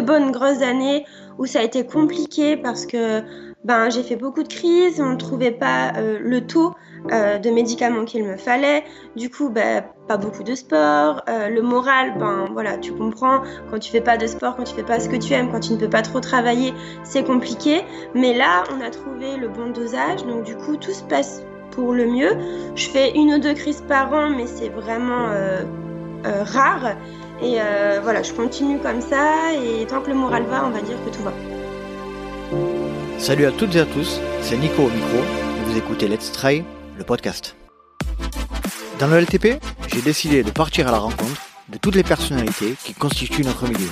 bonnes grosses années où ça a été compliqué parce que ben, j'ai fait beaucoup de crises, on ne trouvait pas euh, le taux euh, de médicaments qu'il me fallait. Du coup, ben, pas beaucoup de sport. Euh, le moral, ben voilà, tu comprends, quand tu fais pas de sport, quand tu fais pas ce que tu aimes, quand tu ne peux pas trop travailler, c'est compliqué. Mais là, on a trouvé le bon dosage, donc du coup, tout se passe pour le mieux. Je fais une ou deux crises par an, mais c'est vraiment rare. Et voilà, je continue comme ça, et tant que le moral va, on va dire que tout va. Salut à toutes et à tous, c'est Nico au micro vous écoutez Let's Try, le podcast. Dans le LTP, j'ai décidé de partir à la rencontre de toutes les personnalités qui constituent notre milieu.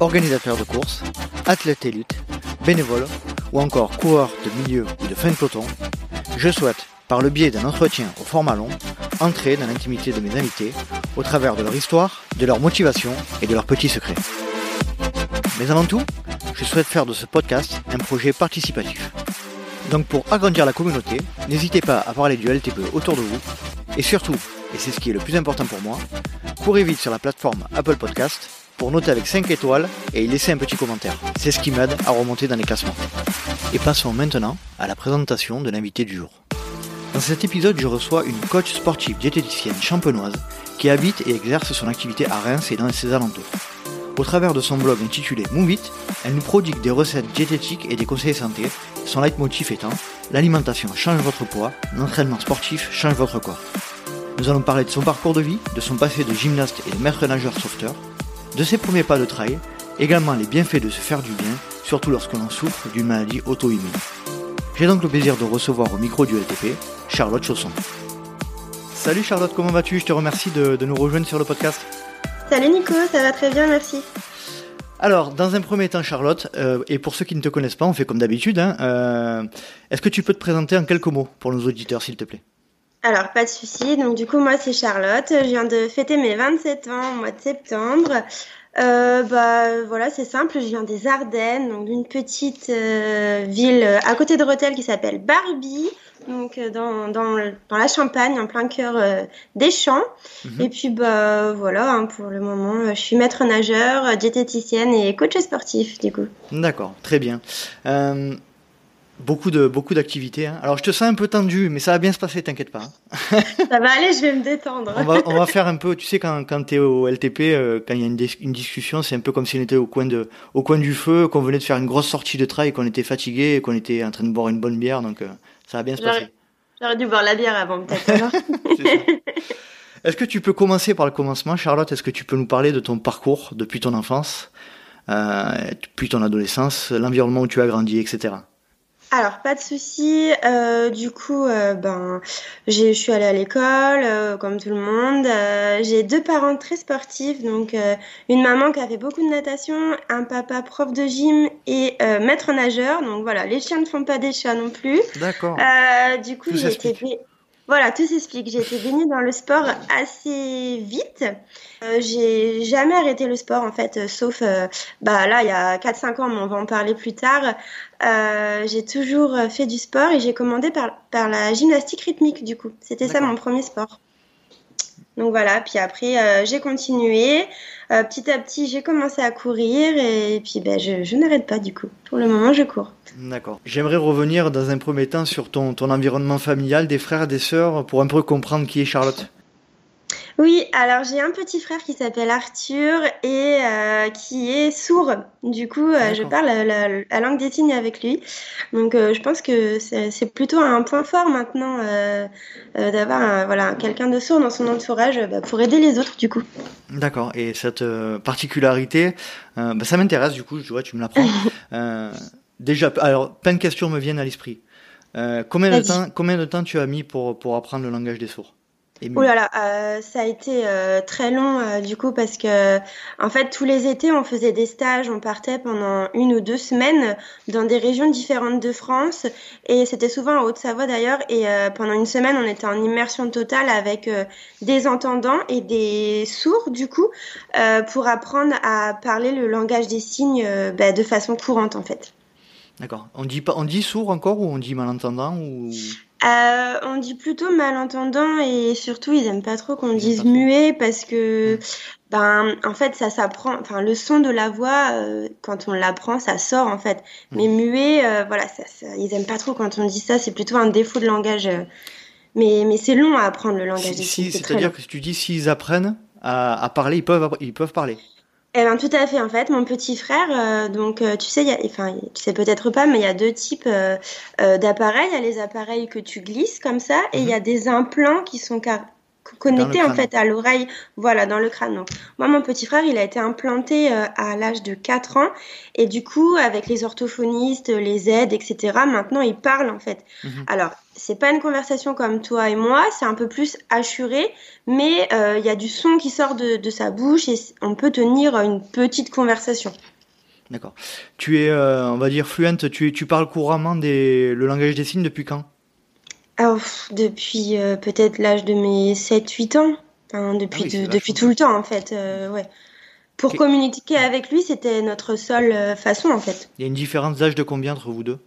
Organisateurs de courses, athlètes élites, bénévoles ou encore coureurs de milieu ou de fin de peloton, je souhaite, par le biais d'un entretien au format long, entrer dans l'intimité de mes invités au travers de leur histoire, de leur motivation et de leurs petits secrets. Mais avant tout, je souhaite faire de ce podcast un projet participatif. Donc pour agrandir la communauté, n'hésitez pas à parler du LTP autour de vous. Et surtout, et c'est ce qui est le plus important pour moi, courez vite sur la plateforme Apple Podcast pour noter avec 5 étoiles et y laisser un petit commentaire. C'est ce qui m'aide à remonter dans les classements. Et passons maintenant à la présentation de l'invité du jour. Dans cet épisode, je reçois une coach sportive diététicienne champenoise qui habite et exerce son activité à Reims et dans ses alentours. Au travers de son blog intitulé Move elle nous prodigue des recettes diététiques et des conseils santé, son leitmotiv étant L'alimentation change votre poids, l'entraînement sportif change votre corps. Nous allons parler de son parcours de vie, de son passé de gymnaste et de maître nageur sauveteur, de ses premiers pas de trail, également les bienfaits de se faire du bien, surtout lorsque l'on souffre d'une maladie auto-immune. J'ai donc le plaisir de recevoir au micro du LTP Charlotte Chausson. Salut Charlotte, comment vas-tu? Je te remercie de nous rejoindre sur le podcast. Salut Nico, ça va très bien, merci. Alors, dans un premier temps, Charlotte, euh, et pour ceux qui ne te connaissent pas, on fait comme d'habitude. Hein, euh, est-ce que tu peux te présenter en quelques mots pour nos auditeurs, s'il te plaît? Alors, pas de souci. Donc, du coup, moi, c'est Charlotte. Je viens de fêter mes 27 ans au mois de septembre. Euh, bah voilà, c'est simple. Je viens des Ardennes, donc d'une petite ville à côté de Rethel qui s'appelle Barbie donc euh, dans, dans, dans, la Champagne, en plein cœur euh, des champs. Mhm. Et puis bah voilà, hein, pour le moment, euh, je suis maître nageur, diététicienne et coach sportif du coup. D'accord, très bien. Beaucoup de beaucoup d'activités. Hein. Alors je te sens un peu tendu, mais ça va bien se passer, t'inquiète pas. Hein. ça va aller, je vais me détendre. on, va, on va faire un peu, tu sais, quand, quand tu es au LTP, quand il y a une, une discussion, c'est un peu comme si on était au coin, de, au coin du feu, qu'on venait de faire une grosse sortie de trail, qu'on était fatigué, qu'on était en train de boire une bonne bière. Donc ça va bien se passer. J'aurais dû boire la bière avant, peut-être. Est-ce que tu peux commencer par le commencement, Charlotte? Est-ce que tu peux nous parler de ton parcours depuis ton enfance, euh, depuis ton adolescence, l'environnement où tu as grandi, etc. Alors pas de souci. Euh, du coup, euh, ben, je suis allée à l'école euh, comme tout le monde. j'ai deux parents très sportifs, donc une maman qui a fait beaucoup de natation, un papa prof de gym et maître nageur. Donc voilà, les chiens ne font pas des chats non plus. D'accord. du coup, j'ai été voilà, tout s'explique. J'ai été baignée dans le sport assez vite. Euh, j'ai jamais arrêté le sport en fait, euh, sauf euh, bah là il y a 4-5 ans, mais on va en parler plus tard. Euh, j'ai toujours fait du sport et j'ai commandé par, par la gymnastique rythmique du coup. C'était ça mon premier sport. Donc voilà, puis après j'ai continué. petit à petit j'ai commencé à courir et puis ben, je, je n'arrête pas du coup. Pour le moment je cours. D'accord. J'aimerais revenir dans un premier temps sur ton, ton environnement familial, des frères, des sœurs, pour un peu comprendre qui est Charlotte. Oui, alors j'ai un petit frère qui s'appelle Arthur et euh, qui est sourd. Du coup, euh, je parle la, langue des signes avec lui. Donc, euh, je pense que c'est plutôt un point fort maintenant d'avoir voilà quelqu'un de sourd dans son entourage bah, pour aider les autres. Du coup. D'accord. Et cette particularité, bah, ça m'intéresse. Du coup, tu vois, tu me l'apprends. déjà, alors plein de questions me viennent à l'esprit. combien de temps, combien de temps tu as mis pour pour apprendre le langage des sourds? Oh là là, euh, ça a été euh, très long euh, du coup parce que en fait tous les étés on faisait des stages, on partait pendant une ou deux semaines dans des régions différentes de France et c'était souvent en Haute-Savoie d'ailleurs et pendant une semaine on était en immersion totale avec des entendants et des sourds du coup pour apprendre à parler le langage des signes bah, de façon courante en fait. D'accord. On dit pas, on dit sourd encore ou on dit malentendant ou? Euh, on dit plutôt malentendant et surtout ils aiment pas trop qu'on dise muet parce que mm. ben en fait ça s'apprend enfin le son de la voix euh, quand on l'apprend ça sort en fait mm. mais muet euh, voilà ça, ils aiment pas trop quand on dit ça c'est plutôt un défaut de langage mais mais c'est long à apprendre le langage si, c'est-à-dire que si tu dis s'ils apprennent à, à, parler ils peuvent ils peuvent parler eh ben, tout à fait. En fait, mon petit frère, euh, donc tu sais, y a, enfin, tu sais peut-être pas, mais il y a deux types euh, euh, d'appareils. Il y a les appareils que tu glisses comme ça, et il y a mhm. des implants qui sont connectés en fait à l'oreille, voilà, dans le crâne. Donc, moi, mon petit frère, il a été implanté à l'âge de 4 ans, et du coup, avec les orthophonistes, les aides, etc. Maintenant, il parle en fait. Mhm. Alors, c'est pas une conversation comme toi et moi, c'est un peu plus assuré, mais euh, il y a du son qui sort de, sa bouche et on peut tenir une petite conversation. D'accord. Tu es, euh, on va dire, fluente, tu, tu parles couramment des, le langage des signes depuis quand? Oh, Depuis euh, peut-être l'âge de mes 7-8 ans. depuis, ah depuis tout le temps, en fait. ouais. Pour communiquer avec lui, c'était notre seule façon, en fait. Il y a une différence d'âge de combien entre vous deux?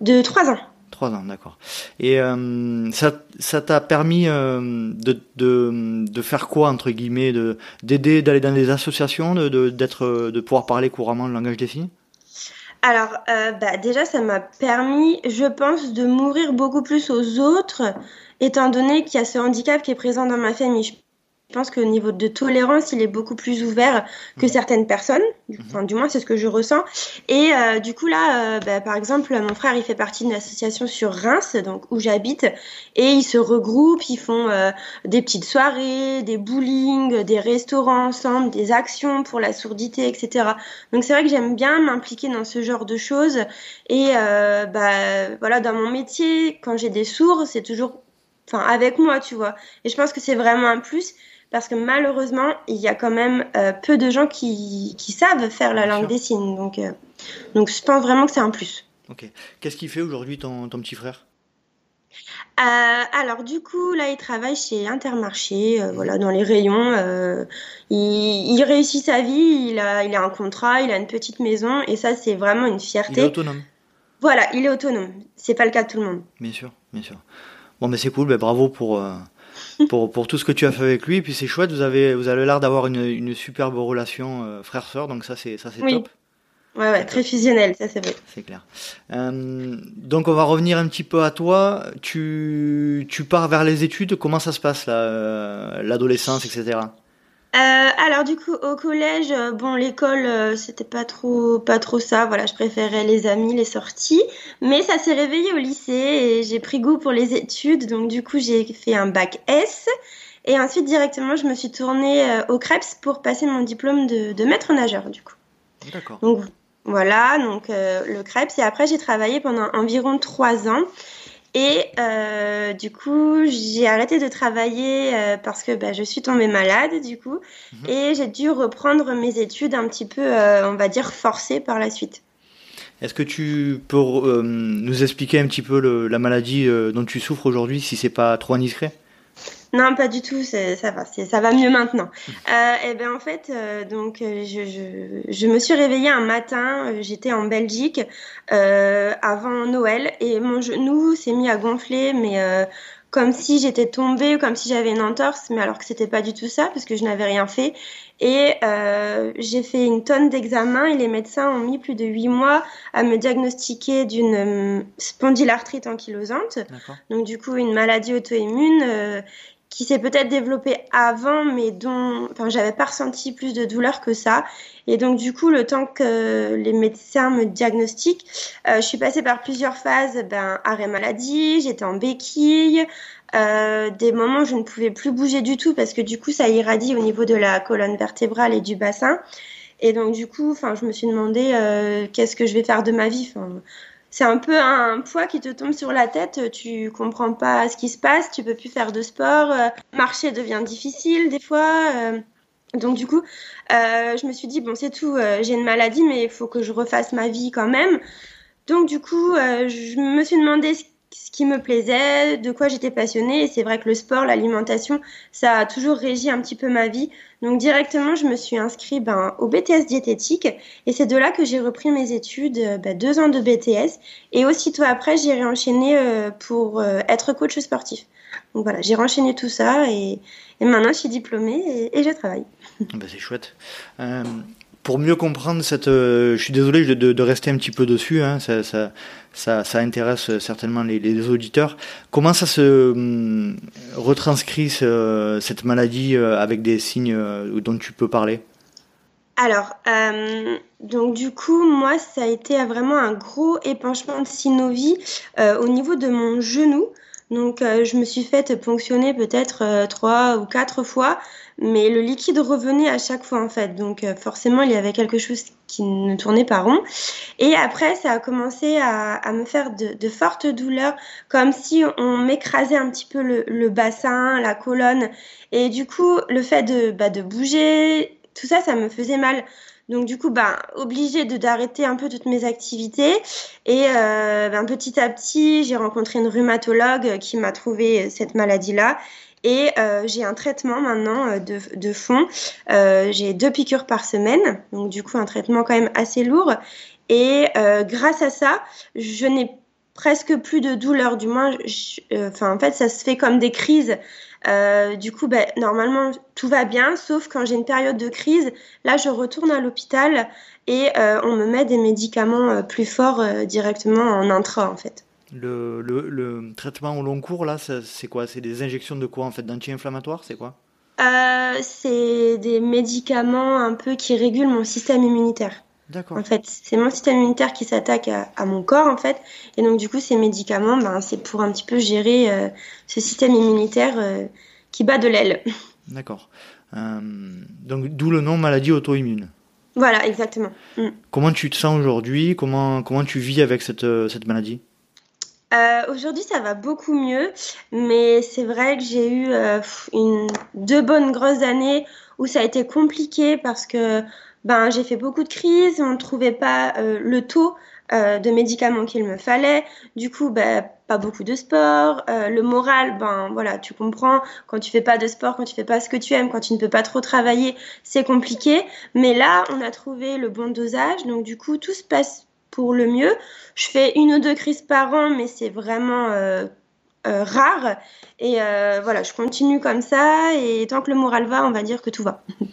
De 3 ans. Trois ans, d'accord. Et euh, ça, t'a permis euh, de, de, faire quoi entre guillemets, de d'aider, d'aller dans des associations, de, d'être, de pouvoir parler couramment le langage des signes? Alors, euh, bah, déjà, ça m'a permis, je pense, de m'ouvrir beaucoup plus aux autres, étant donné qu'il y a ce handicap qui est présent dans ma famille. Pense qu'au niveau de tolérance, il est beaucoup plus ouvert que mhm. certaines personnes. Mhm. Enfin, du moins, c'est ce que je ressens. Et euh, du coup, là, euh, bah, par exemple, mon frère, il fait partie d'une association sur Reims, donc où j'habite, et ils se regroupent, ils font euh, des petites soirées, des bowling, des restaurants ensemble, des actions pour la sourdité, etc. Donc, c'est vrai que j'aime bien m'impliquer dans ce genre de choses. Et bah, voilà, dans mon métier, quand j'ai des sourds, c'est toujours enfin avec moi, tu vois. Et je pense que c'est vraiment un plus parce que malheureusement, il y a quand même euh, peu de gens qui, qui, savent faire la langue des signes. Donc, euh, donc je pense vraiment que c'est un plus. Ok. Qu'est-ce qu'il fait aujourd'hui ton, ton, petit frère? Euh, alors du coup là il travaille chez Intermarché, voilà dans les rayons. Il, il, réussit sa vie, il a, il a un contrat, il a une petite maison et ça c'est vraiment une fierté. Il est autonome. Voilà, il est autonome. C'est pas le cas de tout le monde. Bien sûr, bien sûr. Bon mais c'est cool, ben, bravo pour pour, pour tout ce que tu as fait avec lui. Et puis c'est chouette, vous avez, vous avez l'air d'avoir une, une superbe relation euh, frère-sœur, donc ça c'est, ça c'est top. Ouais, ouais, très fusionnel, ça c'est vrai. C'est clair. Euh, donc on va revenir un petit peu à toi. Tu, tu pars vers les études, comment ça se passe là, euh, l'adolescence, etc. Euh, alors du coup au collège, euh, bon l'école euh, c'était pas trop pas trop ça. Voilà, je préférais les amis, les sorties. Mais ça s'est réveillé au lycée et j'ai pris goût pour les études. Donc du coup j'ai fait un bac S et ensuite directement je me suis tournée au CREPS pour passer mon diplôme de, de maître nageur du coup. D'accord. Donc voilà, donc le CREPS et après j'ai travaillé pendant environ trois ans. Et euh, du coup, j'ai arrêté de travailler euh, parce que bah, je suis tombée malade, du coup, mhm. et j'ai dû reprendre mes études un petit peu, euh, on va dire, forcées par la suite. Est-ce que tu peux nous expliquer un petit peu la maladie dont tu souffres aujourd'hui, si c'est pas trop indiscret? Non, pas du tout, ça va, ça va mieux maintenant. Euh, et eh ben en fait, euh, donc euh, je, je, je, me suis réveillée un matin, euh, j'étais en Belgique euh, avant Noël et mon genou s'est mis à gonfler, mais comme si j'étais tombée, comme si j'avais une entorse, mais alors que c'était pas du tout ça parce que je n'avais rien fait. Et j'ai fait une tonne d'examens et les médecins ont mis plus de huit mois à me diagnostiquer d'une spondylarthrite ankylosante, donc du coup une maladie auto-immune qui s'est peut-être développé avant, mais dont, enfin, j'avais pas ressenti plus de douleur que ça. Et donc, du coup, le temps que les médecins me diagnostiquent, euh, je suis passée par plusieurs phases, ben, arrêt maladie, j'étais en béquille, euh, des moments où je ne pouvais plus bouger du tout parce que du coup, ça irradie au niveau de la colonne vertébrale et du bassin. Et donc, du coup, je me suis demandé euh, qu'est-ce que je vais faire de ma vie? C'est un peu un poids qui te tombe sur la tête, tu comprends pas ce qui se passe, tu peux plus faire de sport, euh, marcher devient difficile des fois. Euh. donc du coup, euh, je me suis dit bon c'est tout, j'ai une maladie mais il faut que je refasse ma vie quand même. Donc du coup, je me suis demandé ce qui me plaisait, de quoi j'étais passionnée. Et c'est vrai que le sport, l'alimentation, ça a toujours régi un petit peu ma vie. Donc directement, je me suis inscrite ben, au BTS diététique. Et c'est de là que j'ai repris mes études, euh, ben, deux ans de BTS. Et aussitôt après, j'ai réenchaîné euh, pour euh, être coach sportif. Donc voilà, j'ai renchaîné tout ça et, maintenant je suis diplômée et, je travaille. Ben, c'est chouette pour mieux comprendre cette, euh, je suis désolé de, rester un petit peu dessus, hein, ça, intéresse certainement les, auditeurs. Comment ça se hum, retranscrit cette maladie euh, avec des signes euh, dont tu peux parler? Alors, donc du coup, moi, ça a été vraiment un gros épanchement de synovie au niveau de mon genou. Donc, je me suis faite ponctionner peut-être trois ou quatre fois mais le liquide revenait à chaque fois en fait. Donc euh, forcément, il y avait quelque chose qui ne tournait pas rond. Et après, ça a commencé à, me faire de, fortes douleurs, comme si on m'écrasait un petit peu le, bassin, la colonne. Et du coup, le fait de, bah, de bouger, tout ça, ça me faisait mal. Donc du coup, bah, obligée d'arrêter un peu toutes mes activités. Et euh, ben, petit à petit, j'ai rencontré une rhumatologue qui m'a trouvé cette maladie-là. Et euh, j'ai un traitement maintenant euh, de, fond. Euh, j'ai deux piqûres par semaine, donc du coup un traitement quand même assez lourd. Et grâce à ça, je n'ai presque plus de douleur. Du moins, enfin en fait, ça se fait comme des crises. du coup, ben, normalement tout va bien, sauf quand j'ai une période de crise. Là, je retourne à l'hôpital et on me met des médicaments plus forts directement en intra en fait. Le, le, le, traitement au long cours, là, c'est quoi? C'est des injections de quoi en fait? D'anti-inflammatoires C'est quoi? Euh, C'est des médicaments un peu qui régulent mon système immunitaire. D'accord. En fait, c'est mon système immunitaire qui s'attaque à, mon corps, en fait. Et donc, du coup, ces médicaments, ben, c'est pour un petit peu gérer euh, ce système immunitaire euh, qui bat de l'aile. D'accord. donc, d'où le nom maladie auto-immune. Voilà, exactement. Mm. Comment tu te sens aujourd'hui? Comment, comment tu vis avec cette, cette maladie? Euh, aujourd'hui, ça va beaucoup mieux, mais c'est vrai que j'ai eu euh, deux bonnes grosses années où ça a été compliqué parce que ben, j'ai fait beaucoup de crises, on ne trouvait pas euh, le taux de médicaments qu'il me fallait. Du coup, ben, pas beaucoup de sport. le moral, ben voilà, tu comprends, quand tu fais pas de sport, quand tu fais pas ce que tu aimes, quand tu ne peux pas trop travailler, c'est compliqué. Mais là, on a trouvé le bon dosage, donc du coup, tout se passe pour le mieux. Je fais une ou deux crises par an, mais c'est vraiment euh, euh, rare. Et euh, voilà, je continue comme ça. Et tant que le moral va, on va dire que tout va.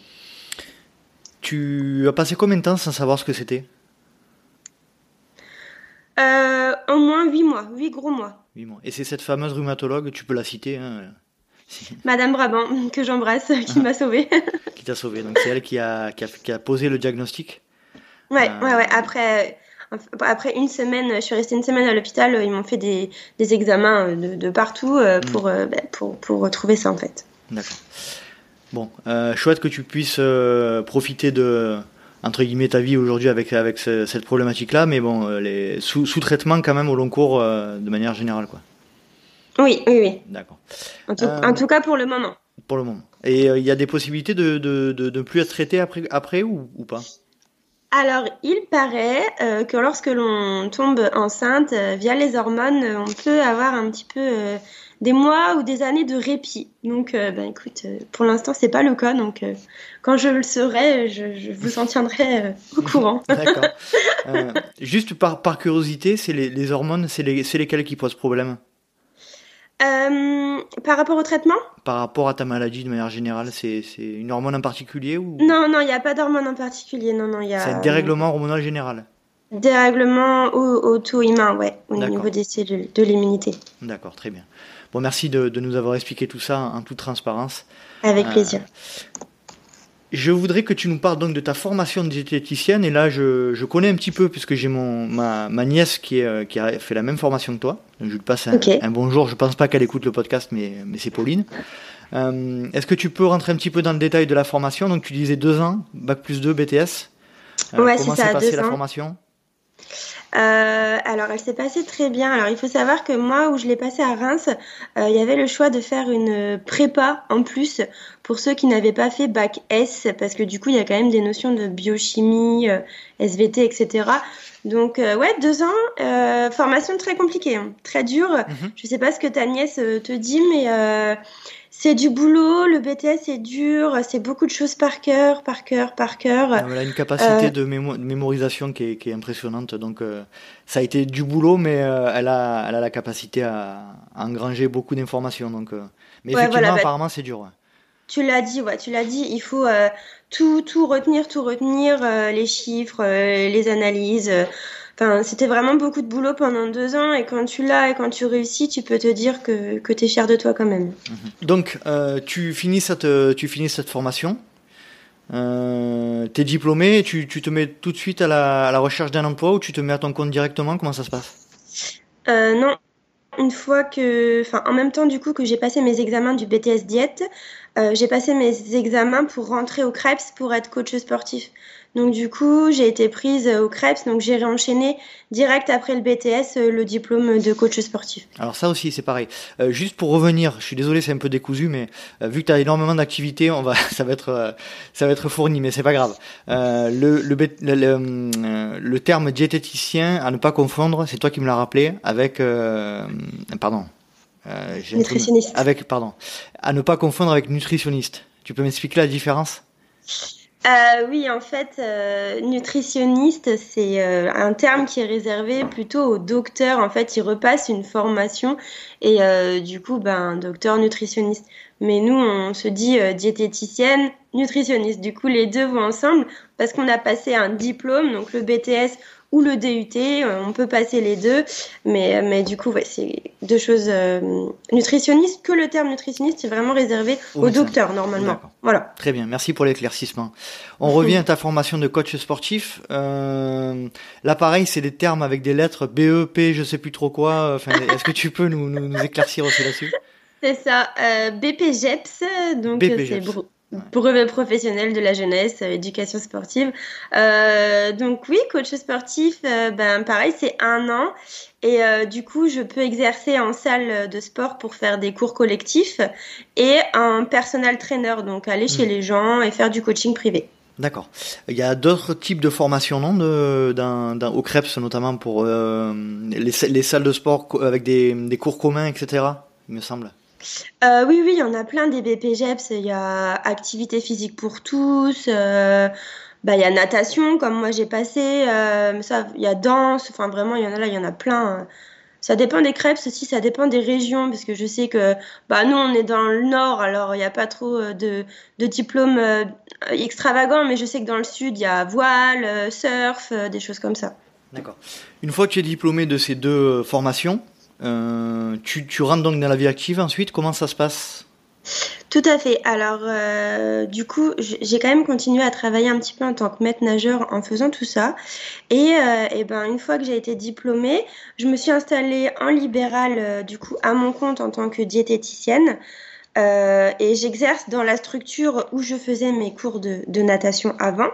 Tu as passé combien de temps sans savoir ce que c'était? Au moins huit mois, huit gros mois. mois. Et c'est cette fameuse rhumatologue, tu peux la citer hein, Madame Brabant, que j'embrasse, qui m'a sauvée. qui t'a sauvé. Donc c'est elle qui a, qui a, posé le diagnostic? Ouais, ouais, ouais. Après, après une semaine, je suis restée une semaine à l'hôpital, ils m'ont fait des, des examens euh, de, partout euh, mm. pour, euh, bah, pour, pour retrouver ça en fait. D'accord. Bon, chouette que tu puisses profiter de entre guillemets ta vie aujourd'hui avec avec cette problématique là, mais bon, les sous, sous traitement quand même au long cours de manière générale quoi. Oui, oui, oui. D'accord. En, en, tout cas pour le moment. Pour le moment. Et il y a des possibilités de de, de, de plus être traité après après ou, ou pas? Alors, il paraît euh, que lorsque l'on tombe enceinte euh, via les hormones, euh, on peut avoir un petit peu des mois ou des années de répit. Donc, ben écoute, pour l'instant, c'est pas le cas. Donc, quand je le saurai, je, vous en tiendrai au courant. D'accord. juste par, par curiosité, c'est les, les, hormones, c'est les, lesquelles qui posent problème? Euh, par rapport au traitement? Par rapport à ta maladie de manière générale, c'est une hormone en particulier ou? Non, non, il n'y a pas d'hormone en particulier. Non, non, y a. C'est un dérèglement hormonal général. Dérèglement auto-immun, ouais, au niveau des cellules, de l'immunité. D'accord, très bien. Bon, merci de, de, nous avoir expliqué tout ça en toute transparence. Avec euh, plaisir. Je voudrais que tu nous parles donc de ta formation de diététicienne. Et là, je, je connais un petit peu, puisque j'ai mon ma, ma, nièce qui, est, euh, qui a fait la même formation que toi. Donc, je lui passe un, un bonjour. Je pense pas qu'elle écoute le podcast, mais, mais c'est Pauline. Euh, Est-ce que tu peux rentrer un petit peu dans le détail de la formation? Donc, tu disais deux ans, bac plus 2 BTS. Euh, ouais, comment s'est passée la formation? Euh, alors, elle s'est passée très bien. Alors, il faut savoir que moi, où je l'ai passée à Reims, euh, il y avait le choix de faire une prépa en plus pour ceux qui n'avaient pas fait bac S, parce que du coup, il y a quand même des notions de biochimie, euh, SVT, etc. Donc, ouais, deux ans, formation très compliquée, hein, très dure. Mhm. Je sais pas ce que ta nièce te dit, mais c'est du boulot, le BTS est dur, c'est beaucoup de choses par cœur, par cœur, par cœur. Elle a une capacité euh, de, mémorisation qui est, impressionnante, donc euh, ça a été du boulot, mais euh, elle, a, elle a la capacité à, engranger beaucoup d'informations. Donc, mais effectivement, bah, apparemment, c'est dur. Tu l'as dit, ouais, tu l'as dit, il faut tout, tout retenir, tout retenir, les chiffres, les analyses c'était vraiment beaucoup de boulot pendant deux ans et quand tu l'as et quand tu réussis, tu peux te dire que, que tu es fier de toi quand même. Mhm. Donc, euh, tu, finis cette, tu finis cette formation, euh, tu es diplômé, tu, tu, te mets tout de suite à la, à la recherche d'un emploi ou tu te mets à ton compte directement Comment ça se passe? Euh, Non, une fois que, enfin, en même temps du coup que j'ai passé mes examens du BTS Diète, euh, j'ai passé mes examens pour rentrer au CREPS pour être coach sportif. Donc du coup, j'ai été prise au CREPS, donc j'ai réenchaîné direct après le BTS euh, le diplôme de coach sportif. Alors ça aussi, c'est pareil. Euh, juste pour revenir, je suis désolé, c'est un peu décousu, mais euh, vu que tu as énormément d'activités, on va, ça va être, ça va être fourni, mais c'est pas grave. le, le, le, le, terme diététicien à ne pas confondre, c'est toi qui me l'as rappelé avec, pardon. nutritionniste. Avec, pardon, à ne pas confondre avec nutritionniste. Tu peux m'expliquer la différence? Euh, oui, en fait, euh, nutritionniste, c'est euh, un terme qui est réservé plutôt aux docteurs. En fait, ils repassent une formation et du coup, ben, docteur nutritionniste. Mais nous, on se dit diététicienne, nutritionniste. Du coup, les deux vont ensemble parce qu'on a passé un diplôme, donc le BTS ou le DUT, euh, on peut passer les deux, mais, mais du coup, ouais, c'est deux choses euh, nutritionnistes, que le terme nutritionniste est vraiment réservé aux docteurs normalement. Voilà. Très bien, merci pour l'éclaircissement. On revient à ta formation de coach sportif. Euh, là, pareil, c'est des termes avec des lettres B, E, P, je sais plus trop quoi. Enfin, Est-ce que tu peux nous, nous, éclaircir aussi là-dessus? C'est ça, euh, BPGEPS, donc c'est brevet professionnel de la jeunesse, euh, éducation sportive. Euh, donc oui, coach sportif, euh, ben pareil, c'est un an. Et du coup, je peux exercer en salle de sport pour faire des cours collectifs et un personal trainer, donc aller chez hmm. les gens et faire du coaching privé. D'accord. Il y a d'autres types de formations, non, de, dans, au CREPS, notamment pour les, les, salles de sport avec des, des cours communs, etc., il me semble. Euh, oui, oui, il y en a plein des BPGEPS. Il y a activité physique pour tous. Euh, bah, il y a natation, comme moi j'ai passé. Euh, il y a danse. Enfin, vraiment, il y en a là, il y en a plein. Ça dépend des crêpes aussi, ça dépend des régions, parce que je sais que bah, nous, on est dans le nord, alors il n'y a pas trop de, de diplômes extravagants, mais je sais que dans le sud, il y a voile, surf, des choses comme ça. D'accord. Une fois que tu es diplômé de ces deux formations, euh, tu, rentres donc dans la vie active ensuite, comment ça se passe? Tout à fait. Alors, euh, du coup, j'ai quand même continué à travailler un petit peu en tant que maître nageur en faisant tout ça. Et, euh, et ben, une fois que j'ai été diplômée, je me suis installée en libéral, du coup, à mon compte en tant que diététicienne. Et j'exerce dans la structure où je faisais mes cours de natation avant.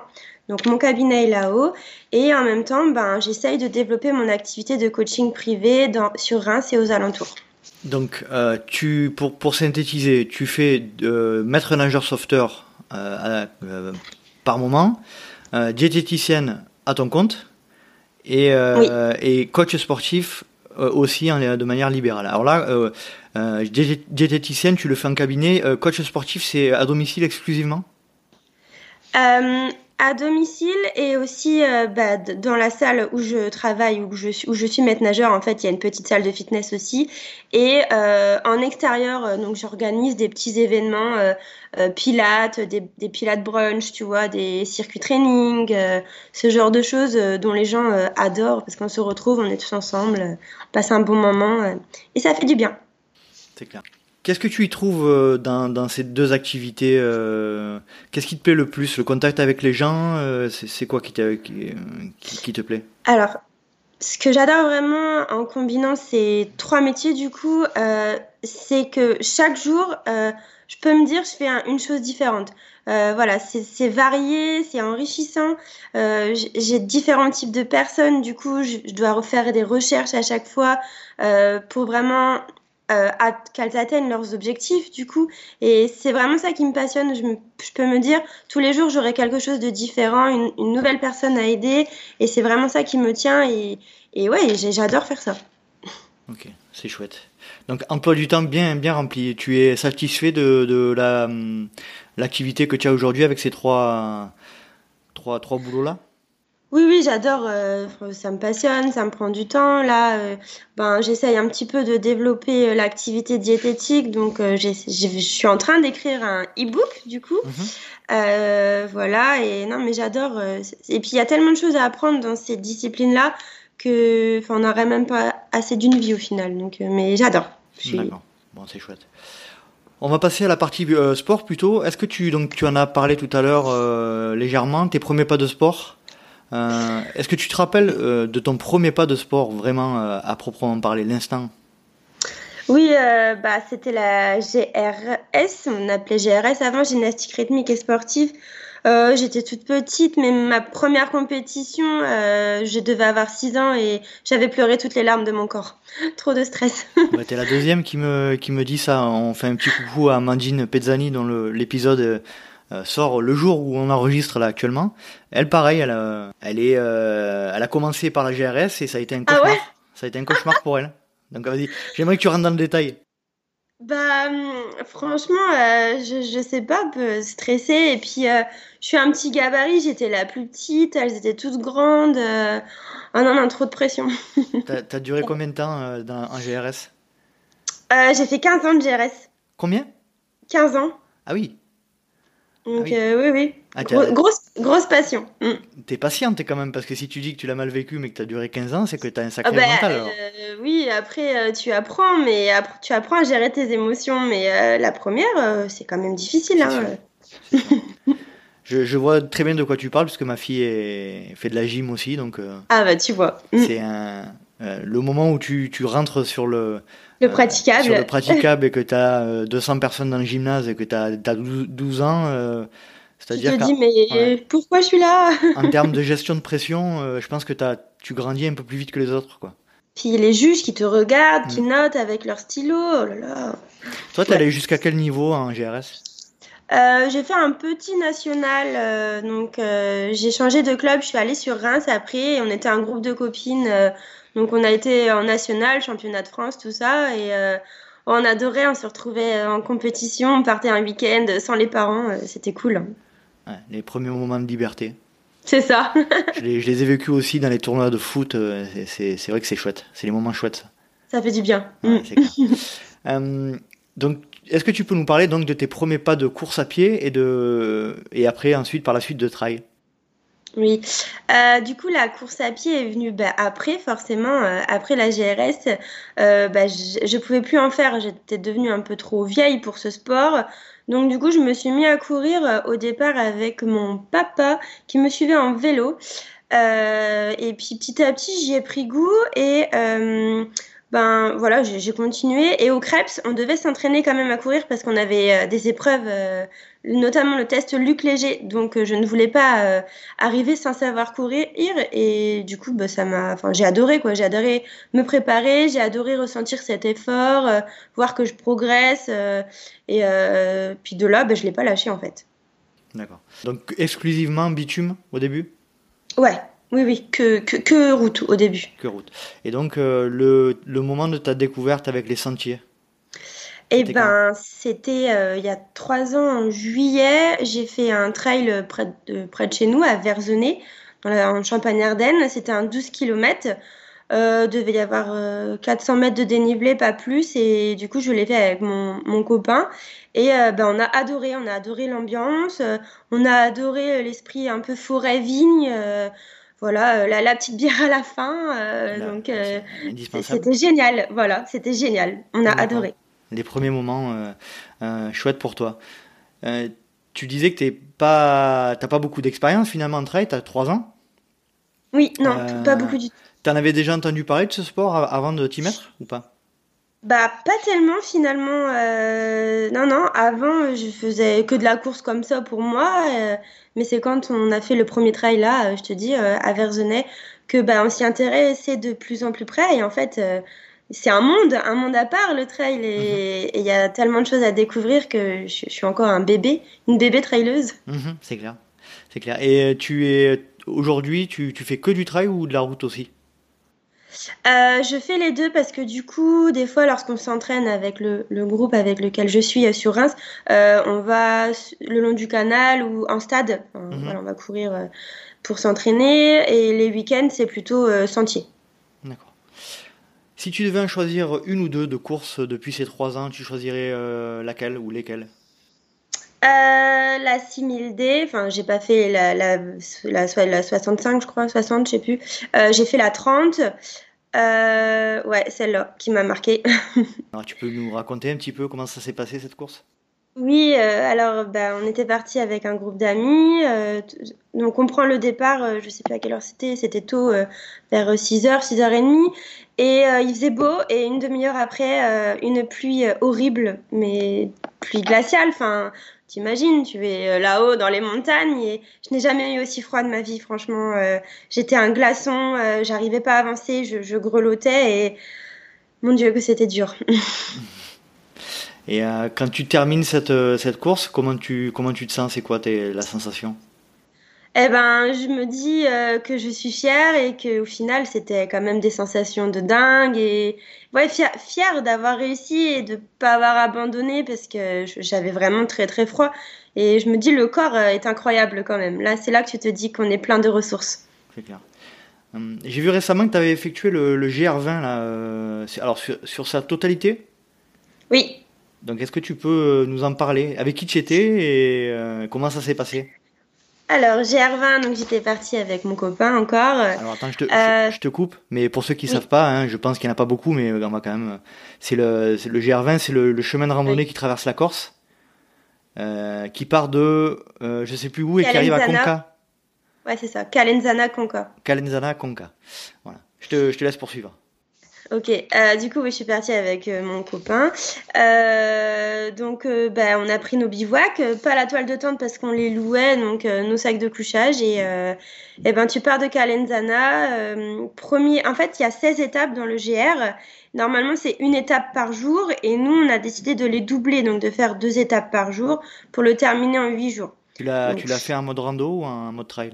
Donc mon cabinet est là-haut et en même temps, ben, j'essaye de développer mon activité de coaching privé dans, sur Reims et aux alentours. Donc euh, tu, pour, pour synthétiser, tu fais euh, maître nageur sauveteur euh, euh, par moment, diététicienne à ton compte et, et coach sportif aussi de manière libérale. Alors là, diététicienne, tu le fais en cabinet, coach sportif, c'est à domicile exclusivement? À domicile et aussi euh, bah, dans la salle où je travaille, où je, suis maître nageur, en fait, il y a une petite salle de fitness aussi. Et euh, en extérieur, euh, donc j'organise des petits événements, pilates, des, des, pilates brunch, tu vois, des circuits training, ce genre de choses dont les gens adorent parce qu'on se retrouve, on est tous ensemble, on passe un bon moment et ça fait du bien. C'est clair. Qu'est-ce que tu y trouves euh, dans, ces deux activités euh, Qu'est-ce qui te plaît le plus Le contact avec les gens euh, C'est quoi qui, te plaît? Alors, ce que j'adore vraiment en combinant ces trois métiers, du coup, c'est que chaque jour, je peux me dire, je fais une chose différente. Voilà, c'est varié, c'est enrichissant. J'ai différents types de personnes, du coup, je, dois refaire des recherches à chaque fois pour vraiment euh, qu'elles atteignent leurs objectifs, du coup. Et c'est vraiment ça qui me passionne. Je, peux me dire, tous les jours, j'aurai quelque chose de différent, une, nouvelle personne à aider. Et c'est vraiment ça qui me tient. Et, ouais, j'adore faire ça. Ok, c'est chouette. Donc emploi du temps bien bien rempli. Tu es satisfait de, de la hum, l'activité que tu as aujourd'hui avec ces trois trois trois boulots là oui, oui, j'adore. Euh, ça me passionne, ça me prend du temps. Là, euh, ben, j'essaye un petit peu de développer euh, l'activité diététique. Donc, je suis en train d'écrire un e-book, du coup. Mhm. voilà. Et non, mais j'adore. et puis, il y a tellement de choses à apprendre dans cette discipline-là que, on n'aurait même pas assez d'une vie au final. Donc, mais j'adore. D'accord. Bon, c'est chouette. On va passer à la partie sport plutôt. Est-ce que tu donc tu en as parlé tout à l'heure légèrement tes premiers pas de sport? Euh, Est-ce que tu te rappelles de ton premier pas de sport vraiment à proprement parler l'instant? Oui, bah c'était la GRS. On appelait GRS avant gymnastique rythmique et sportive. Euh, j'étais toute petite, mais ma première compétition, euh, je devais avoir 6 ans et j'avais pleuré toutes les larmes de mon corps. Trop de stress. bah, T'es la deuxième qui me, qui me dit ça. On fait un petit coucou à Mandine Pezzani dont l'épisode euh, sort le jour où on enregistre là actuellement. Elle, pareil, elle, a, elle, est, elle a commencé par la GRS et ça a été un ah cauchemar. ça a été un cauchemar pour elle. Donc vas-y, j'aimerais que tu rentres dans le détail. Bah, hum, franchement, euh, je, je sais pas, stressée. Et puis, euh, je suis un petit gabarit, j'étais la plus petite, elles étaient toutes grandes. Euh... Oh non, non, trop de pression. T'as as duré combien de temps euh, dans, en GRS euh, J'ai fait 15 ans de GRS. Combien? 15 ans. Ah oui donc, ah oui, oui. Ah, grosse, grosse passion. Mm. T'es patiente quand même, parce que si tu dis que tu l'as mal vécu mais que tu as duré 15 ans, c'est que tu as un sacré ah bah, mental. Euh, oui, après euh, tu apprends, mais tu apprends à gérer tes émotions. Mais euh, la première, c'est quand même difficile. Hein. je, je, vois très bien de quoi tu parles, parce que ma fille est, fait de la gym aussi. Donc, ah bah tu vois. Mm. C'est un, le moment où tu, tu rentres sur le, le praticable. sur le praticable et que tu as 200 personnes dans le gymnase et que tu as, 12 ans, c'est-à-dire tu te dis, mais pourquoi je suis là En termes de gestion de pression, euh, je pense que as, tu grandis un peu plus vite que les autres. quoi. Puis les juges qui te regardent, qui mm. notent avec leur stylo, oh là là. Toi, t'es allé jusqu'à quel niveau en GRS euh, j'ai fait un petit national, euh, donc j'ai changé de club. Je suis allée sur Reims après. on était un groupe de copines, donc on a été en national, championnat de France, tout ça, et on adorait. On se retrouvait en compétition, on partait un week-end sans les parents, c'était cool les premiers moments de liberté. C'est ça. je, les, ai vécus aussi dans les tournois de foot. Euh, c'est vrai que c'est chouette. C'est les moments chouettes. Ça. fait du bien. Mm. Euh, donc, est-ce que tu peux nous parler donc de tes premiers pas de course à pied et de et après ensuite par la suite de trail? Oui. Euh, du coup, la course à pied est venue bah, après, forcément, après la GRS. Bah, je, je pouvais plus en faire. J'étais devenue un peu trop vieille pour ce sport. Donc du coup, je me suis mis à courir euh, au départ avec mon papa qui me suivait en vélo. Euh, et puis petit à petit, j'y ai pris goût et euh, ben voilà, j'ai continué. Et au Krebs, on devait s'entraîner quand même à courir parce qu'on avait des épreuves, notamment le test Luc Léger. Donc je ne voulais pas arriver sans savoir courir. Et du coup, bah, ça m'a, enfin, j'ai adoré quoi. J'ai adoré me préparer, j'ai adoré ressentir cet effort, voir que je progresse. Et euh, puis de là, ben, je ne l'ai pas lâché en fait. D'accord. Donc exclusivement bitume au début? Ouais, oui, oui, que, que, que, route au début. Que route. Et donc euh, le, le, moment de ta découverte avec les sentiers Eh ben, c'était euh, il y a trois ans, en juillet, j'ai fait un trail près de, près de chez nous, à Verzenay, dans la, en Champagne-Ardenne. C'était un 12 km. Euh, devait y avoir 400 euh, mètres de dénivelé, pas plus. Et du coup, je l'ai fait avec mon, mon copain. Et euh, ben, on a adoré, on a adoré l'ambiance, on a adoré l'esprit un peu forêt-vigne. Voilà, la, la, petite bière à la fin. donc, c'était génial. Voilà, c'était génial. On a adoré. Les premiers moments chouettes pour toi. tu disais que tu pas, pas beaucoup d'expérience finalement en trail, as 3 ans? Oui, non, pas beaucoup du tout. T'en avais déjà entendu parler de ce sport avant de t'y mettre ou pas? Bah pas tellement finalement. Euh, non non, avant je faisais que de la course comme ça pour moi, euh, mais c'est quand on a fait le premier trail là, euh, je te dis à Verzenay, que bah on s'y intéressait de plus en plus près et en fait c'est un monde, un monde à part le trail et il y a tellement de choses à découvrir que je, suis encore un bébé, une bébé traileuse. Mhm, c'est clair, c'est clair. Et tu es aujourd'hui, tu, tu fais que du trail ou de la route aussi? Euh, je fais les deux parce que du coup, des fois, lorsqu'on s'entraîne avec le, groupe avec lequel je suis euh, sur Reims, euh, on va le long du canal ou en stade. Mhm. on va courir pour s'entraîner et les week-ends, c'est plutôt sentier. D'accord. Si tu devais en choisir une ou deux de courses depuis ces trois ans, tu choisirais laquelle ou lesquelles? La 6000D, enfin j'ai pas fait la, la, la, 65 je crois, 60 je sais plus. j'ai fait la 30, euh, ouais, celle-là qui m'a marqué. tu peux nous raconter un petit peu comment ça s'est passé cette course? Oui, euh, alors bah, on était parti avec un groupe d'amis. Euh, donc on prend le départ, je sais pas à quelle heure c'était, c'était tôt, vers 6h, 6h30. Et il faisait beau et une demi-heure après, une pluie horrible, mais pluie glaciale. Enfin, T'imagines, tu es euh, là-haut dans les montagnes et je n'ai jamais eu aussi froid de ma vie, franchement. Euh, j'étais un glaçon, euh, j'arrivais pas à avancer, je, grelottais et mon Dieu que c'était dur. et quand tu termines cette, cette course, comment tu, comment tu te sens? C'est quoi la sensation? Eh ben, je me dis que je suis fière et que au final, c'était quand même des sensations de dingue et ouais, fière, d'avoir réussi et de pas avoir abandonné parce que j'avais vraiment très très froid. Et je me dis, le corps euh, est incroyable quand même. Là, c'est là que tu te dis qu'on est plein de ressources. C'est clair. Hum, j'ai vu récemment que tu avais effectué le, GR20 là, euh, alors sur, sa totalité? Oui. Donc est-ce que tu peux euh, nous en parler? Avec qui tu étais et comment ça s'est passé? Alors, GR20, donc j'étais partie avec mon copain encore. Alors attends, je te, je, te coupe, mais pour ceux qui ne savent pas, hein, je pense qu'il n'y en a pas beaucoup, mais on va quand même. C'est le, le GR20, c'est le, chemin de randonnée qui traverse la Corse, euh, qui part de euh, je sais plus où et qui arrive à Conca. Ouais, c'est ça, Calenzana Conca. Calenzana Conca. Voilà. Je te, je te laisse poursuivre. Ok, euh, du coup, je suis partie avec euh, mon copain. Euh, donc, bah, on a pris nos bivouacs, pas la toile de tente parce qu'on les louait, donc nos sacs de couchage. Et, et ben, tu pars de Calenzana. premier, en fait, il y a 16 étapes dans le GR. Normalement, c'est une étape par jour. Et nous, on a décidé de les doubler, donc de faire deux étapes par jour pour le terminer en 8 jours. Tu l'as, tu l'as fait en mode rando ou en mode trail?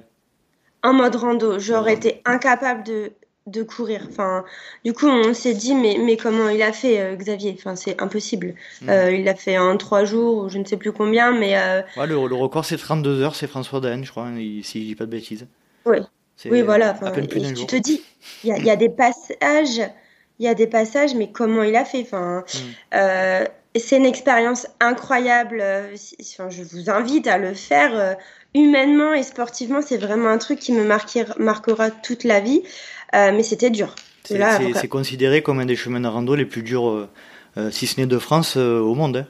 En mode rando. J'aurais été incapable de de courir. Enfin, du coup, on s'est dit, mais, mais comment il a fait, euh, Xavier? Enfin, c'est impossible. Mm. Euh, il l'a fait en trois jours, ou je ne sais plus combien, mais. Euh, le, record, c'est 32 heures, c'est François Daen, je crois, si je dis pas de bêtises. Oui. Oui, voilà. tu te dis, il y a, des passages, il y a des passages, mais comment il a fait? Enfin. Mm. c'est une expérience incroyable. Enfin, je vous invite à le faire humainement et sportivement. C'est vraiment un truc qui me marquera toute la vie. Euh, mais c'était dur. C'est considéré comme un des chemins de rando les plus durs, euh, euh, si ce n'est de France, au monde, hein,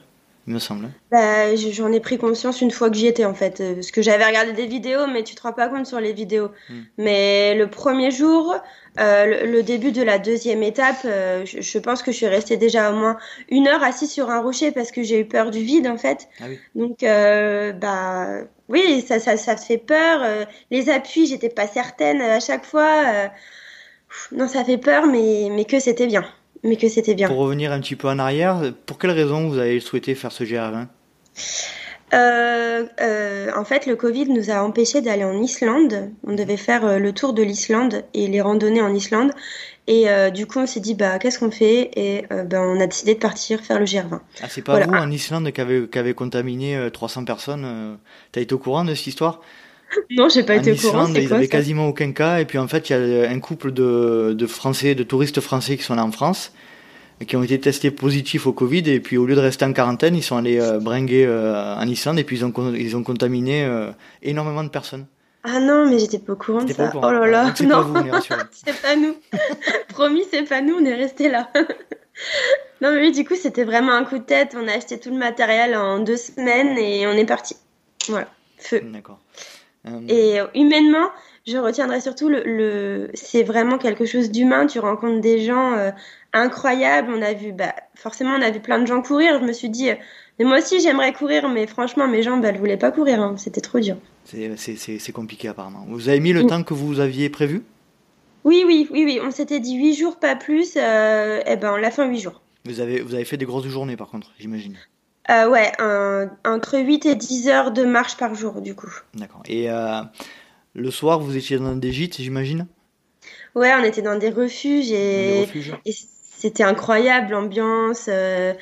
il me semble. Hein. Bah, J'en ai pris conscience une fois que j'y étais, en fait. Parce que j'avais regardé des vidéos, mais tu te rends pas compte sur les vidéos. Hmm. Mais le premier jour, le, début de la deuxième étape, je, pense que je suis restée déjà au moins une heure assise sur un rocher parce que j'ai eu peur du vide, en fait. Ah oui. Donc, bah, oui, ça, ça, ça fait peur. les appuis, j'étais pas certaine à chaque fois. Non, ça fait peur, mais, mais que c'était bien. Mais que c'était bien. Pour revenir un petit peu en arrière, pour quelle raison vous avez souhaité faire ce GR20 euh, euh, en fait, le Covid nous a empêchés d'aller en Islande. On devait faire euh, le tour de l'Islande et les randonnées en Islande. Et du coup, on s'est dit, bah, qu'est-ce qu'on fait? Et ben, on a décidé de partir faire le GR20. Ah, c'est pas vous en Islande qui avez, contaminé 300 personnes T'as été au courant de cette histoire? non, j'ai pas été au courant. Ils n'avaient quasiment aucun cas. Et puis en fait, il y a un couple de, de, Français, de touristes français qui sont là en France qui ont été testés positifs au Covid. Et puis au lieu de rester en quarantaine, ils sont allés euh, bringuer euh, en Islande et puis ils ont, ils ont contaminé euh, énormément de personnes. Ah non, mais j'étais pas au courant de ça. Oh là là, c'est non, c'est pas nous. Promis, c'est pas nous, on est resté là. non mais oui, du coup, c'était vraiment un coup de tête. On a acheté tout le matériel en deux semaines et on est parti. Voilà, feu. D'accord. Euh, Et euh, humainement, je retiendrai surtout le, c'est vraiment quelque chose d'humain. Tu rencontres des gens euh, incroyable. On a vu, bah, forcément, on a vu plein de gens courir. Je me suis dit, mais moi aussi, j'aimerais courir, mais franchement, mes jambes, elles voulaient pas courir. Hein. C'était trop dur. C'est compliqué, apparemment. Vous avez mis le temps que vous aviez prévu? Oui, oui, oui, oui. On s'était dit 8 jours, pas plus. Euh, et ben, on l'a fait en 8 jours. Vous avez, vous avez fait des grosses journées, par contre, j'imagine euh, Ouais, entre 8 et 10 heures de marche par jour, du coup. D'accord. Et euh, le soir, vous étiez dans des gîtes, j'imagine? Ouais, on était dans des refuges et, c'était incroyable l'ambiance. Euh,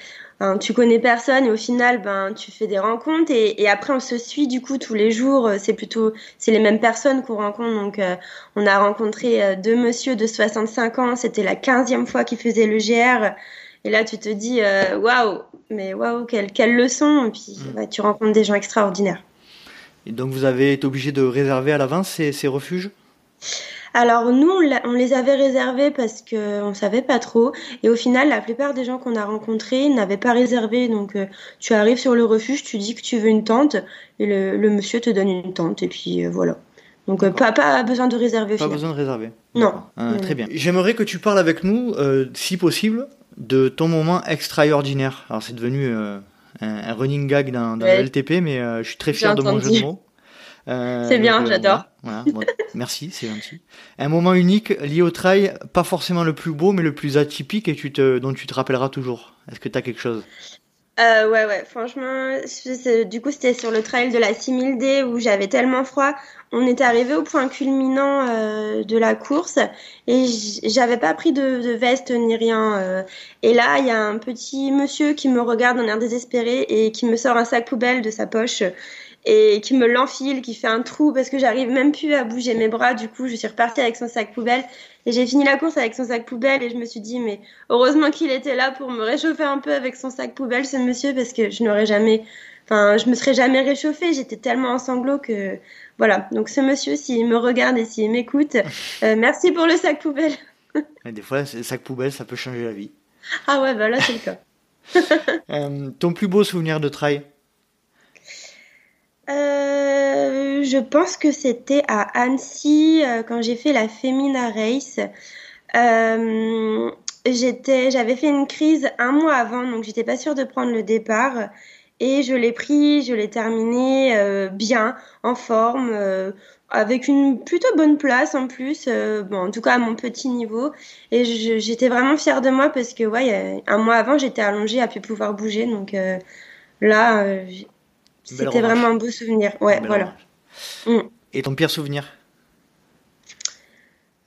tu connais personne et au final, ben, tu fais des rencontres et, après on se suit du coup tous les jours. C'est plutôt, c'est les mêmes personnes qu'on rencontre. Donc, euh, on a rencontré deux monsieur de 65 ans. C'était la quinzième fois qu'ils faisaient le GR. Et là, tu te dis, waouh, mais waouh, quelle, quelle leçon. Et puis, mm. tu rencontres des gens extraordinaires. Et donc, vous avez été obligé de réserver à l'avance ces, ces refuges? Alors nous, on, les avait réservés parce qu'on ne savait pas trop. Et au final, la plupart des gens qu'on a rencontrés n'avaient pas réservé. Donc euh, tu arrives sur le refuge, tu dis que tu veux une tente et le, monsieur te donne une tente. Et puis euh, voilà. Donc euh, pas, pas besoin de réserver. Pas besoin de réserver. Non. très bien. J'aimerais que tu parles avec nous, si possible, de ton moment extraordinaire. Alors c'est devenu un, running gag dans, dans le LTP, mais je suis très fier de mon jeu de mots. Euh, c'est bien, j'adore. merci, c'est gentil. Un moment unique lié au trail, pas forcément le plus beau, mais le plus atypique et tu te, dont tu te rappelleras toujours. Est-ce que tu as quelque chose? Euh, ouais, ouais, franchement, du coup, c'était sur le trail de la 6000D où j'avais tellement froid. On est arrivé au point culminant euh, de la course et j'avais pas pris de, veste ni rien. et là, il y a un petit monsieur qui me regarde en air désespéré et qui me sort un sac poubelle de sa poche et qui me l'enfile, qui fait un trou parce que j'arrive même plus à bouger mes bras. Du coup, je suis repartie avec son sac poubelle et j'ai fini la course avec son sac poubelle et je me suis dit mais heureusement qu'il était là pour me réchauffer un peu avec son sac poubelle ce monsieur parce que je n'aurais jamais enfin je me serais jamais réchauffée, j'étais tellement en sanglots que voilà. Donc ce monsieur s'il me regarde et s'il m'écoute, euh, merci pour le sac poubelle. des fois, le sac poubelle, ça peut changer la vie. Ah ouais, bah là c'est le cas. Euh, ton plus beau souvenir de trail? Euh, je pense que c'était à Annecy euh, quand j'ai fait la Femina Race. Euh, j'avais fait une crise un mois avant, donc j'étais pas sûre de prendre le départ. Et je l'ai pris, je l'ai terminé bien, en forme, avec une plutôt bonne place en plus, bon, en tout cas à mon petit niveau. Et j'étais vraiment fière de moi parce que ouais, un mois avant, j'étais allongée à plus pouvoir bouger. Donc là, c'était vraiment un beau souvenir. Ouais, voilà. Mm. Et ton pire souvenir?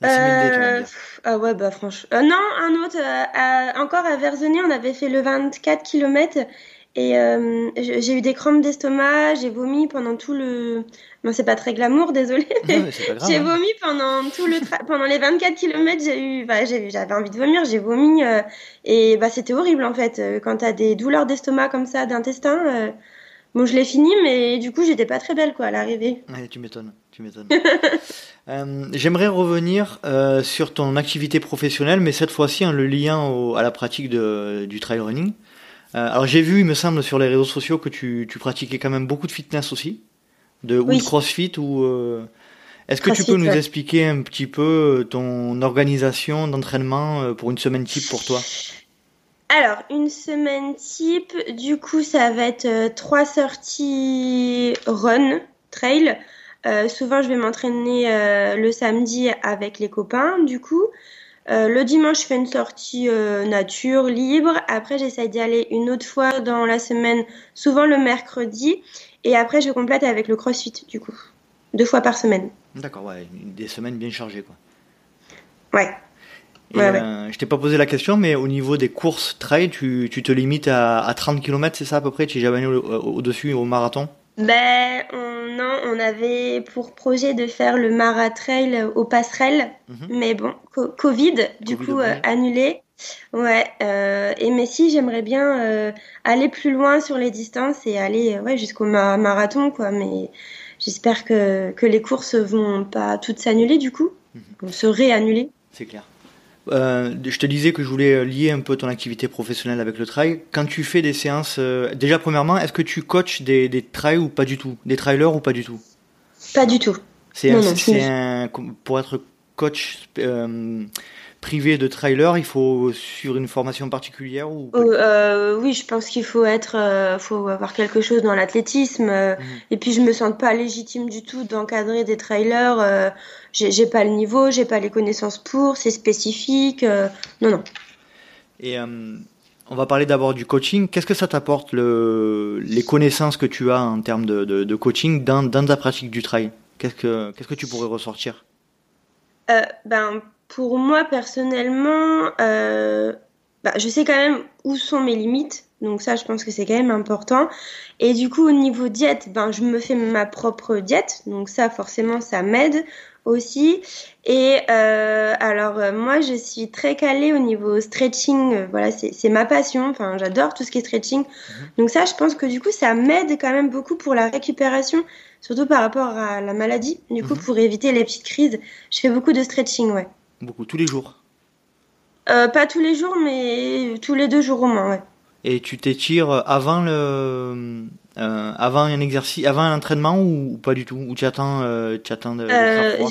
Euh, ah ouais, bah franchement. Euh, non, un autre. Euh, encore à Verzenay, on avait fait le 24 km et j'ai eu des crampes d'estomac, j'ai vomi pendant tout le. Bon, c'est pas très glamour, désolé. j'ai hein. vomi pendant tout le pendant les 24 km. J'ai eu, bah, j'avais envie de vomir, j'ai vomi et bah c'était horrible en fait. Quand t'as des douleurs d'estomac comme ça, d'intestin Bon, je l'ai fini, mais du coup, j'étais pas très belle quoi à l'arrivée. Ouais, tu m'étonnes, tu m'étonnes. euh, J'aimerais revenir euh, sur ton activité professionnelle, mais cette fois-ci en le liant à la pratique de, du trail running. Euh, alors j'ai vu, il me semble, sur les réseaux sociaux que tu, tu pratiquais quand même beaucoup de fitness aussi, de, ou de CrossFit ou. Euh, est-ce que tu peux nous expliquer un petit peu ton organisation d'entraînement pour une semaine type pour toi? Alors, une semaine type, du coup, ça va être euh, trois sorties run, trail. Euh, souvent, je vais m'entraîner euh, le samedi avec les copains, du coup. le dimanche, je fais une sortie nature, libre. Après, j'essaie d'y aller une autre fois dans la semaine, souvent le mercredi. Et après, je complète avec le crossfit, du coup. Deux fois par semaine. D'accord, ouais. Des semaines bien chargées, quoi. Ouais. Euh, je t'ai pas posé la question, mais au niveau des courses trail, tu, tu te limites à, à 30 km, c'est ça à peu près Tu n'es jamais allé au-dessus au, marathon? Ben, on, non, on avait pour projet de faire le maratrail aux passerelles, mhm. mais bon, Covid, du coup, euh, annulé. Ouais, euh, et mais si j'aimerais bien euh, aller plus loin sur les distances et aller ouais, jusqu'au marathon, quoi. Mais j'espère que, que les courses vont pas toutes s'annuler, du coup, mhm. vont se réannuler. C'est clair. Euh, je te disais que je voulais lier un peu ton activité professionnelle avec le trail. Quand tu fais des séances, euh, déjà premièrement, est-ce que tu coaches des, des trails ou pas du tout? Des trailers ou pas du tout? Pas du tout. C'est un, pour être coach euh, privé de trailer, il faut sur une formation particulière ou euh, Oui, je pense qu'il faut être, euh, faut avoir quelque chose dans l'athlétisme. Euh, mhm. Et puis je me sens pas légitime du tout d'encadrer des trailers. j'ai pas le niveau, j'ai pas les connaissances pour, c'est spécifique. non, non. Et on va parler d'abord du coaching. Qu'est-ce que ça t'apporte le, les connaissances que tu as en termes de, de, coaching dans, dans ta pratique du trail? Qu'est-ce que qu'est-ce que tu pourrais ressortir? Ben pour moi, personnellement, euh, bah, je sais quand même où sont mes limites. Donc ça, je pense que c'est quand même important. Et du coup, au niveau diète, ben, je me fais ma propre diète. Donc ça, forcément, ça m'aide aussi. Et euh, alors, euh, moi, je suis très calée au niveau stretching. voilà, c'est ma passion. Enfin, j'adore tout ce qui est stretching. Mhm. Donc ça, je pense que du coup, ça m'aide quand même beaucoup pour la récupération, surtout par rapport à la maladie. Du coup, mhm. pour éviter les petites crises, je fais beaucoup de stretching, ouais. Beaucoup, tous les jours euh, Pas tous les jours, mais tous les deux jours au moins, ouais. Et tu t'étires avant le, euh, avant un exercice, avant un entraînement ou, pas du tout? Ou tu attends, euh, tu attends d'être à froid?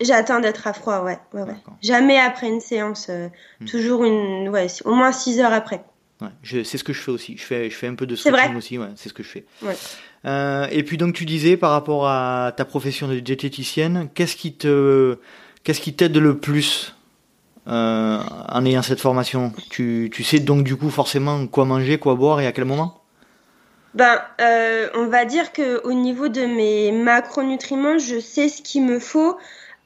J'attends d'être à froid, ouais. ouais, ouais. Jamais après une séance, hmm. toujours une, ouais, au moins 6 heures après. Ouais, c'est ce que je fais aussi. Je fais, je fais un peu de stretching aussi, ouais, c'est ce que je fais. Ouais. et puis donc tu disais par rapport à ta profession de diététicienne, qu'est-ce qui te Qu'est-ce qui t'aide le plus euh, en ayant cette formation? Tu, sais donc du coup forcément quoi manger, quoi boire et à quel moment? Ben, on va dire que au niveau de mes macronutriments, je sais ce qu'il me faut.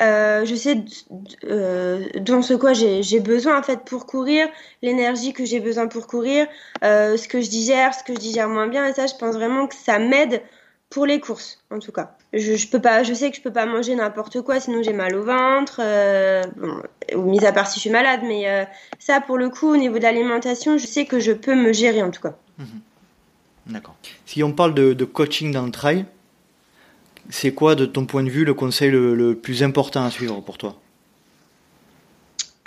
Euh, je sais dans ce quoi j'ai besoin en fait pour courir, l'énergie que j'ai besoin pour courir, ce que je digère, ce que je digère moins bien et ça je pense vraiment que ça m'aide pour les courses, en tout cas. Je, je, peux pas, je sais que je peux pas manger n'importe quoi, sinon j'ai mal au ventre, euh, bon, mis à part si je suis malade, mais euh, ça, pour le coup, au niveau de l'alimentation, je sais que je peux me gérer, en tout cas. Mhm. D'accord. Si on parle de, coaching dans le trail, c'est quoi, de ton point de vue, le conseil le, plus important à suivre pour toi?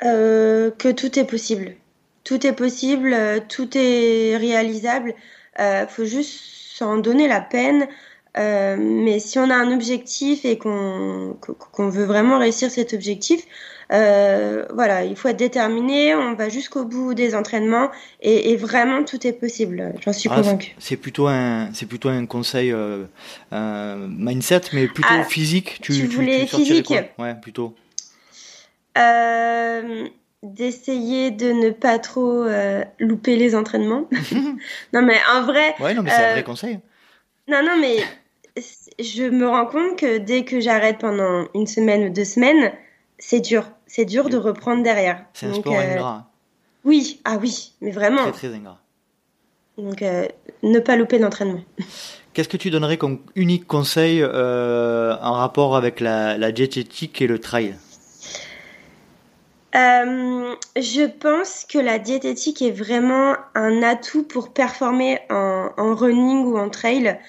Euh, Que tout est possible. Tout est possible, tout est réalisable. Il faut juste s'en donner la peine. Euh, mais si on a un objectif et qu'on qu'on veut vraiment réussir cet objectif, euh, voilà, il faut être déterminé. On va jusqu'au bout des entraînements et, et, vraiment tout est possible. J'en suis ah, convaincue. C'est plutôt un, c'est plutôt un conseil euh, mindset, mais plutôt ah, physique. Tu, tu, voulais physique Ouais, plutôt. d'essayer de ne pas trop louper les entraînements. non mais en vrai. Ouais, non mais c'est un vrai conseil. Non non mais je me rends compte que dès que j'arrête pendant une semaine ou deux semaines, c'est dur. C'est dur de reprendre derrière. C'est un sport euh, ingrat. Oui, ah oui, mais vraiment. Très très ingrat. Donc euh, ne pas louper l'entraînement. Qu'est-ce que tu donnerais comme unique conseil euh, en rapport avec la, la, diététique et le trail? Je pense que la diététique est vraiment un atout pour performer en, en running ou en trail.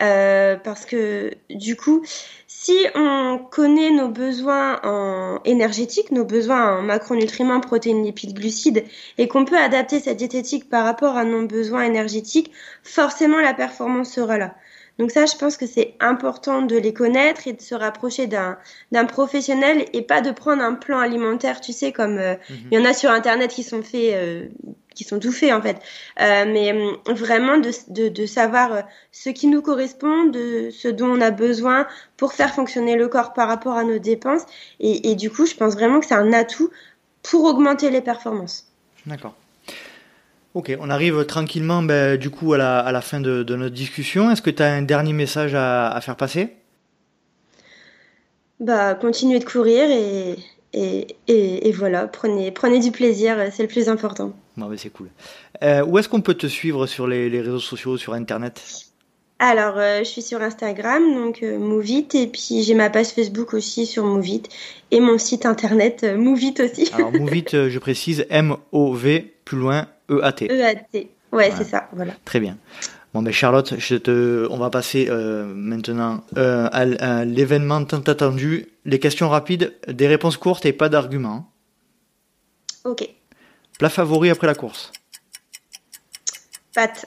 Euh, parce que du coup, si on connaît nos besoins en énergétiques, nos besoins en macronutriments, protéines, lipides, glucides, et qu'on peut adapter sa diététique par rapport à nos besoins énergétiques, forcément la performance sera là. Donc ça, je pense que c'est important de les connaître et de se rapprocher d'un professionnel et pas de prendre un plan alimentaire, tu sais, comme euh, mhm. il y en a sur Internet qui sont faits euh, qui sont tout faits en fait. Euh, mais hum, vraiment de, de, de, savoir ce qui nous correspond, de ce dont on a besoin pour faire fonctionner le corps par rapport à nos dépenses. Et, et du coup, je pense vraiment que c'est un atout pour augmenter les performances. D'accord. Ok, on arrive tranquillement ben, du coup à la, à la fin de, de notre discussion. Est-ce que tu as un dernier message à, à faire passer? Bah, continuer de courir et, et, et, et, voilà, prenez, prenez du plaisir, c'est le plus important. Bon, c'est cool. Euh, où est-ce qu'on peut te suivre sur les, les réseaux sociaux, sur Internet? Alors, euh, je suis sur Instagram, donc euh, Movit, et puis j'ai ma page Facebook aussi sur Movit, et mon site internet euh, Movit aussi. Alors, Movit, euh, je précise, M-O-V, plus loin, E-A-T. E-A-T, ouais, c'est ça, voilà. Très bien. Bon, ben Charlotte, je te... on va passer maintenant à l'événement tant attendu. Les questions rapides, des réponses courtes et pas d'arguments. Ok. Plat favori après la course Pâte.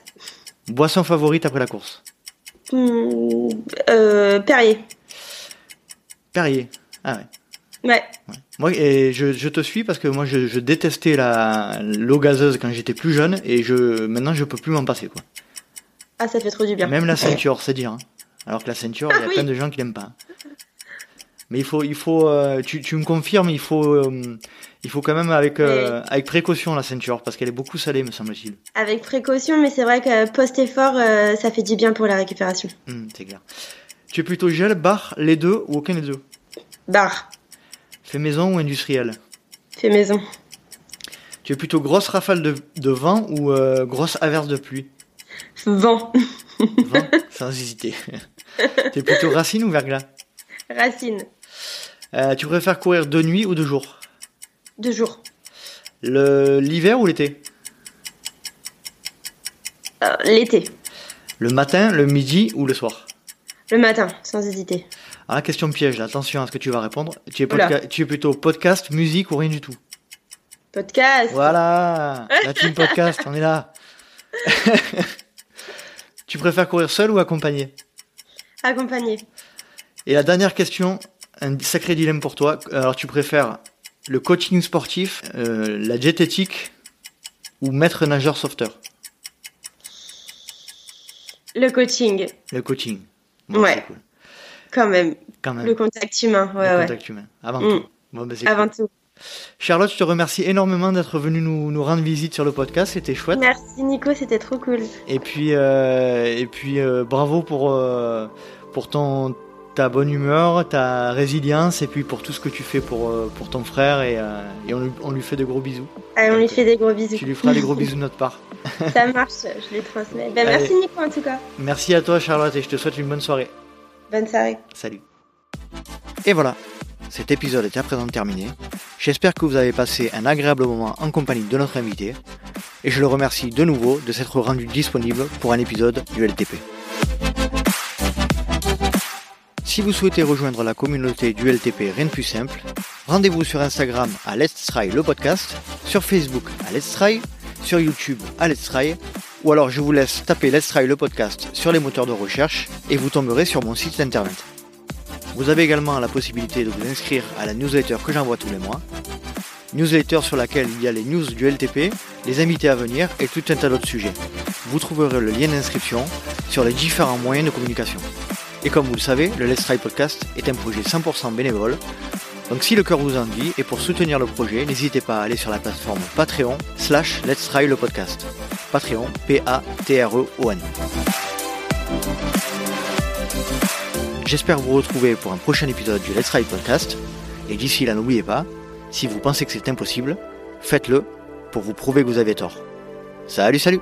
Boisson favorite après la course euh, Perrier. Perrier. Ah ouais. Ouais. Moi, et je, je te suis parce que moi, je, je détestais la l'eau gazeuse quand j'étais plus jeune et je maintenant je peux plus m'en passer quoi. Ah, ça fait trop du bien. Même la ceinture, c'est dire. hein. Alors que la ceinture, il y a Ah oui. plein de gens qui l'aiment pas. Mais il faut, il faut, euh, tu, tu me confirmes, il faut, euh, il faut quand même avec, euh, avec précaution la ceinture parce qu'elle est beaucoup salée, me semble-t-il. Avec précaution, mais c'est vrai que post-effort, euh, ça fait du bien pour la récupération. Hum, c'est clair. Tu es plutôt gel, bar, les deux ou aucun des deux? Bar, Fait maison ou industriel? Fait maison. Tu es plutôt grosse rafale de, de vent ou grosse averse de pluie? Vent, Vent, sans hésiter. tu es plutôt racine ou verglas? Racine, Euh, Tu préfères courir de nuit ou de jour deux jours. Le- L'hiver ou l'été Euh, L'été, Le matin, le midi ou le soir le matin, sans hésiter. Alors la question piège, là, attention à ce que tu vas répondre. Tu es, podca- tu es plutôt podcast, musique ou rien du tout Podcast, Voilà La team podcast, on est là Tu préfères courir seul ou accompagné accompagné. Et la dernière question, un sacré dilemme pour toi. Alors tu préfères le coaching sportif, euh, la diététique ou maître nageur sauveteur? Le coaching, Le coaching. Ouais. cool. quand même. Quand même. Le contact humain, ouais, Le ouais. contact humain. Avant Mm. tout. Bon, c'est Avant cool. tout. Charlotte, je te remercie énormément d'être venue nous, nous rendre visite sur le podcast. C'était chouette. Merci Nico, c'était trop cool. Et puis, euh, et puis euh, bravo pour, euh, pour ton, ta bonne humeur, ta résilience, et puis pour tout ce que tu fais pour, euh, pour ton frère. Et, euh, et on, lui, on lui fait de gros bisous. Allez, on lui fait des gros bisous. Tu lui feras des gros bisous de notre part. Ça marche, je les transmets. Ben, merci Nico en tout cas. Merci à toi, Charlotte, et je te souhaite une bonne soirée. Bonne soirée. Salut. Et voilà, cet épisode est à présent terminé. J'espère que vous avez passé un agréable moment en compagnie de notre invité. Et je le remercie de nouveau de s'être rendu disponible pour un épisode du LTP. Si vous souhaitez rejoindre la communauté du LTP Rien de plus simple, rendez-vous sur Instagram à Let's Try le podcast, sur Facebook à Let's Try, sur YouTube à Let's Try, ou alors je vous laisse taper Let's Try le podcast sur les moteurs de recherche et vous tomberez sur mon site internet. Vous avez également la possibilité de vous inscrire à la newsletter que j'envoie tous les mois. Newsletter sur laquelle il y a les news du LTP, les invités à venir et tout un tas d'autres sujets. Vous trouverez le lien d'inscription sur les différents moyens de communication. Et comme vous le savez, le Let's Try Podcast est un projet 100% bénévole. Donc si le cœur vous en dit et pour soutenir le projet, n'hésitez pas à aller sur la plateforme Patreon slash Let's Try le podcast. Patreon, P-A-T-R-E-O-N. J'espère vous retrouver pour un prochain épisode du Let's Try Podcast. Et d'ici là, n'oubliez pas, si vous pensez que c'est impossible, faites-le pour vous prouver que vous avez tort. Salut, salut